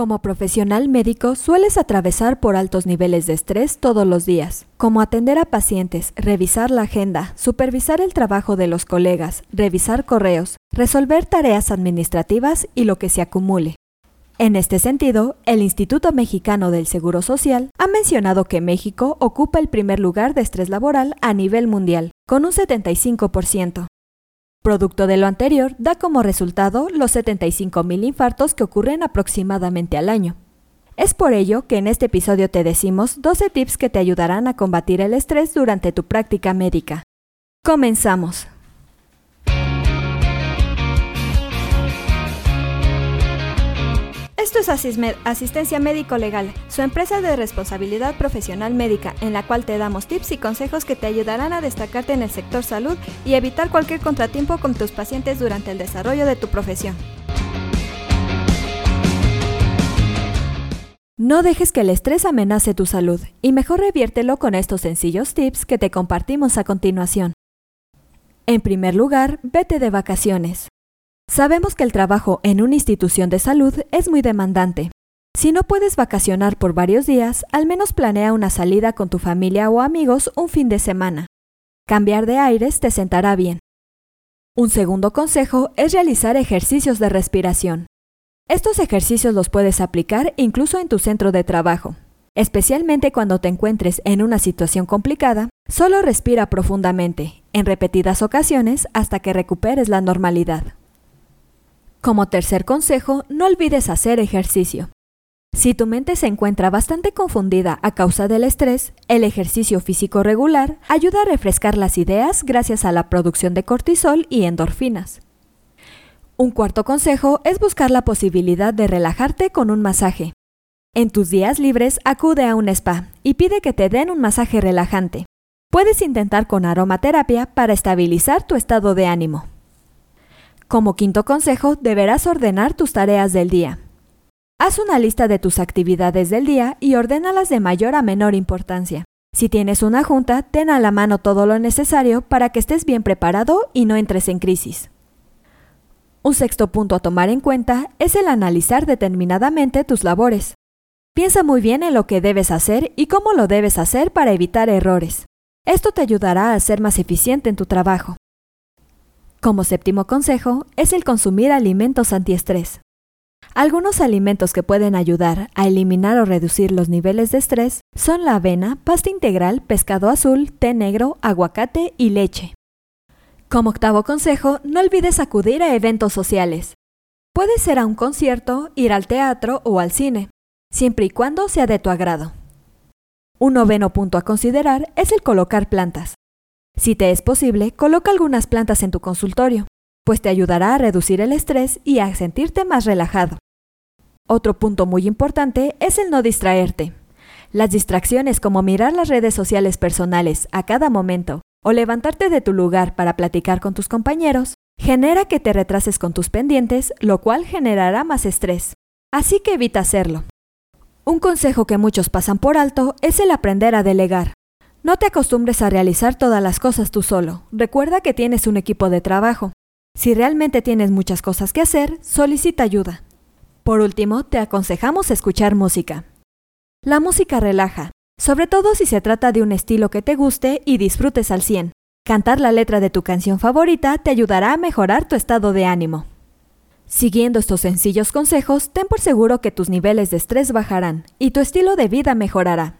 Como profesional médico sueles atravesar por altos niveles de estrés todos los días, como atender a pacientes, revisar la agenda, supervisar el trabajo de los colegas, revisar correos, resolver tareas administrativas y lo que se acumule. En este sentido, el Instituto Mexicano del Seguro Social ha mencionado que México ocupa el primer lugar de estrés laboral a nivel mundial, con un 75%. Producto de lo anterior, da como resultado los 75.000 infartos que ocurren aproximadamente al año. Es por ello que en este episodio te decimos 12 tips que te ayudarán a combatir el estrés durante tu práctica médica. Comenzamos. Esto es Asistencia Médico Legal, su empresa de responsabilidad profesional médica, en la cual te damos tips y consejos que te ayudarán a destacarte en el sector salud y evitar cualquier contratiempo con tus pacientes durante el desarrollo de tu profesión. No dejes que el estrés amenace tu salud y mejor reviértelo con estos sencillos tips que te compartimos a continuación. En primer lugar, vete de vacaciones. Sabemos que el trabajo en una institución de salud es muy demandante. Si no puedes vacacionar por varios días, al menos planea una salida con tu familia o amigos un fin de semana. Cambiar de aires te sentará bien. Un segundo consejo es realizar ejercicios de respiración. Estos ejercicios los puedes aplicar incluso en tu centro de trabajo. Especialmente cuando te encuentres en una situación complicada, solo respira profundamente, en repetidas ocasiones hasta que recuperes la normalidad. Como tercer consejo, no olvides hacer ejercicio. Si tu mente se encuentra bastante confundida a causa del estrés, el ejercicio físico regular ayuda a refrescar las ideas gracias a la producción de cortisol y endorfinas. Un cuarto consejo es buscar la posibilidad de relajarte con un masaje. En tus días libres acude a un spa y pide que te den un masaje relajante. Puedes intentar con aromaterapia para estabilizar tu estado de ánimo. Como quinto consejo, deberás ordenar tus tareas del día. Haz una lista de tus actividades del día y ordénalas de mayor a menor importancia. Si tienes una junta, ten a la mano todo lo necesario para que estés bien preparado y no entres en crisis. Un sexto punto a tomar en cuenta es el analizar determinadamente tus labores. Piensa muy bien en lo que debes hacer y cómo lo debes hacer para evitar errores. Esto te ayudará a ser más eficiente en tu trabajo. Como séptimo consejo es el consumir alimentos antiestrés. Algunos alimentos que pueden ayudar a eliminar o reducir los niveles de estrés son la avena, pasta integral, pescado azul, té negro, aguacate y leche. Como octavo consejo, no olvides acudir a eventos sociales. Puede ser a un concierto, ir al teatro o al cine, siempre y cuando sea de tu agrado. Un noveno punto a considerar es el colocar plantas. Si te es posible, coloca algunas plantas en tu consultorio, pues te ayudará a reducir el estrés y a sentirte más relajado. Otro punto muy importante es el no distraerte. Las distracciones como mirar las redes sociales personales a cada momento o levantarte de tu lugar para platicar con tus compañeros genera que te retrases con tus pendientes, lo cual generará más estrés. Así que evita hacerlo. Un consejo que muchos pasan por alto es el aprender a delegar. No te acostumbres a realizar todas las cosas tú solo. Recuerda que tienes un equipo de trabajo. Si realmente tienes muchas cosas que hacer, solicita ayuda. Por último, te aconsejamos escuchar música. La música relaja, sobre todo si se trata de un estilo que te guste y disfrutes al 100. Cantar la letra de tu canción favorita te ayudará a mejorar tu estado de ánimo. Siguiendo estos sencillos consejos, ten por seguro que tus niveles de estrés bajarán y tu estilo de vida mejorará.